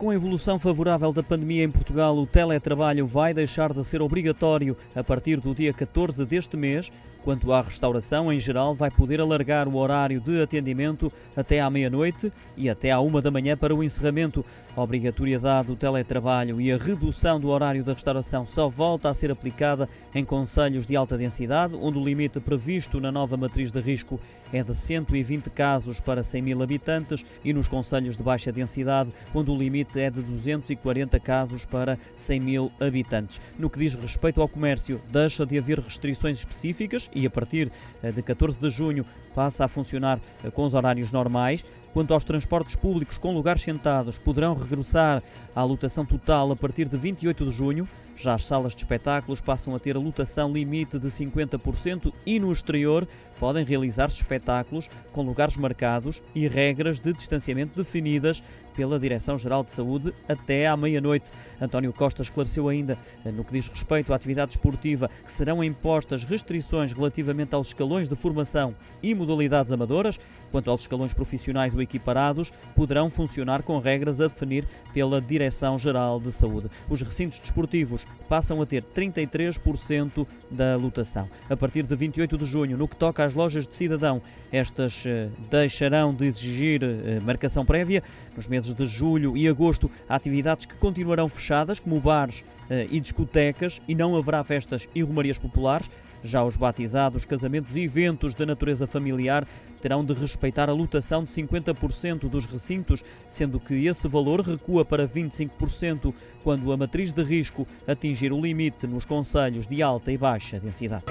Com a evolução favorável da pandemia em Portugal, o teletrabalho vai deixar de ser obrigatório a partir do dia 14 deste mês. Quanto à restauração, em geral, vai poder alargar o horário de atendimento até à meia-noite e até à uma da manhã para o encerramento. A obrigatoriedade do teletrabalho e a redução do horário da restauração só volta a ser aplicada em conselhos de alta densidade, onde o limite previsto na nova matriz de risco é de 120 casos para 100 mil habitantes e nos conselhos de baixa densidade, onde o limite limite é de 240 casos para 100 mil habitantes. No que diz respeito ao comércio, deixa de haver restrições específicas e a partir eh, de 14 de junho passa a funcionar eh, com os horários normais. Quanto aos transportes públicos com lugares sentados, poderão regressar à lotação total a partir de 28 de junho. Já as salas de espetáculos passam a ter a lotação limite de 50% e no exterior podem realizar-se espetáculos com lugares marcados e regras de distanciamento definidas pela Direção-Geral de Saúde até à meia-noite. António Costa esclareceu ainda, eh, no que diz respeito à atividade esportiva, que serão impostas restrições relativamente aos escalões de formação e modalidades amadoras. Quanto aos escalões profissionais equiparados, poderão funcionar com regras a definir pela Direção-Geral de Saúde. Os recintos desportivos passam a ter 33% da lotação. A partir de 28 de junho, no que toca às lojas de cidadão, estas eh, deixarão de exigir eh, marcação prévia. Nos meses de julho e agosto, há atividades que continuarão fechadas, como bares e discotecas, e não haverá festas e romarias populares. Já os batizados, casamentos e eventos de natureza familiar terão de respeitar a lotação de 50% dos recintos, sendo que esse valor recua para 25% quando a matriz de risco atingir o limite nos conselhos de alta e baixa densidade.